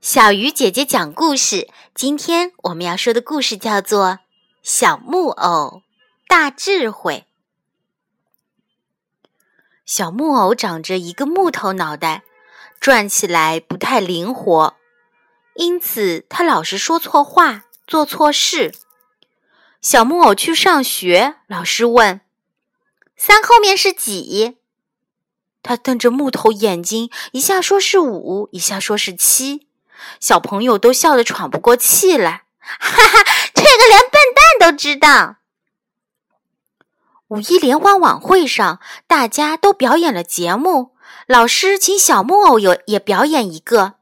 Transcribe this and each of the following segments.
小鱼姐姐讲故事。今天我们要说的故事叫做《小木偶大智慧》。小木偶长着一个木头脑袋，转起来不太灵活，因此他老是说错话，做错事。小木偶去上学，老师问：“三后面是几？”他瞪着木头眼睛，一下说是五，一下说是七。小朋友都笑得喘不过气来，哈哈，这个连笨蛋都知道。五一联欢晚会上，大家都表演了节目，老师请小木偶有也表演一个。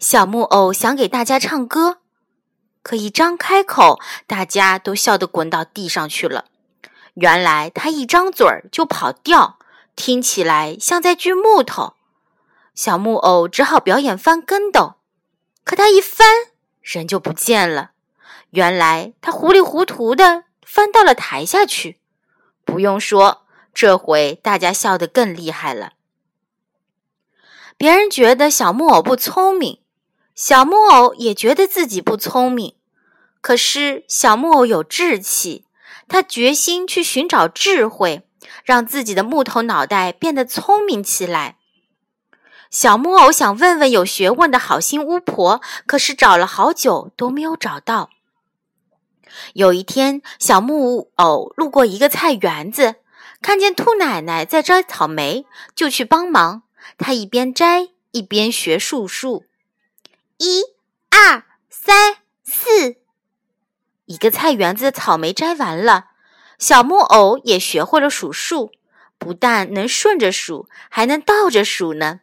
小木偶想给大家唱歌，可一张开口，大家都笑得滚到地上去了。原来他一张嘴儿就跑调，听起来像在锯木头。小木偶只好表演翻跟斗。可他一翻，人就不见了。原来他糊里糊涂的翻到了台下去。不用说，这回大家笑得更厉害了。别人觉得小木偶不聪明，小木偶也觉得自己不聪明。可是小木偶有志气，他决心去寻找智慧，让自己的木头脑袋变得聪明起来。小木偶想问问有学问的好心巫婆，可是找了好久都没有找到。有一天，小木偶路过一个菜园子，看见兔奶奶在摘草莓，就去帮忙。他一边摘一边学数数：一、二、三、四。一个菜园子的草莓摘完了，小木偶也学会了数数，不但能顺着数，还能倒着数呢。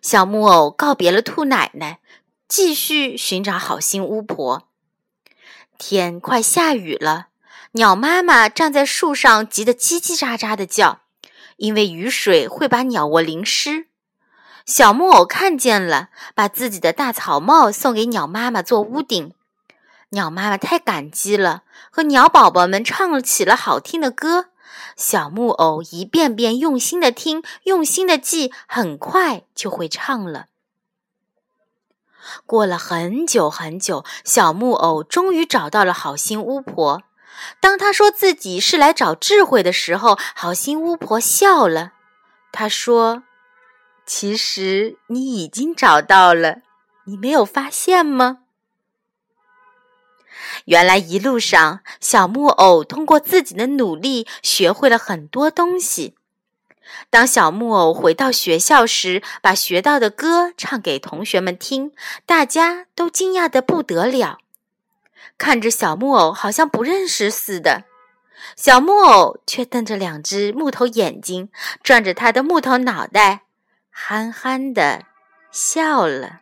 小木偶告别了兔奶奶，继续寻找好心巫婆。天快下雨了，鸟妈妈站在树上，急得叽叽喳喳的叫，因为雨水会把鸟窝淋湿。小木偶看见了，把自己的大草帽送给鸟妈妈做屋顶。鸟妈妈太感激了，和鸟宝宝们唱起了好听的歌。小木偶一遍遍用心的听，用心的记，很快就会唱了。过了很久很久，小木偶终于找到了好心巫婆。当他说自己是来找智慧的时候，好心巫婆笑了。他说：“其实你已经找到了，你没有发现吗？”原来一路上，小木偶通过自己的努力学会了很多东西。当小木偶回到学校时，把学到的歌唱给同学们听，大家都惊讶的不得了，看着小木偶好像不认识似的。小木偶却瞪着两只木头眼睛，转着他的木头脑袋，憨憨的笑了。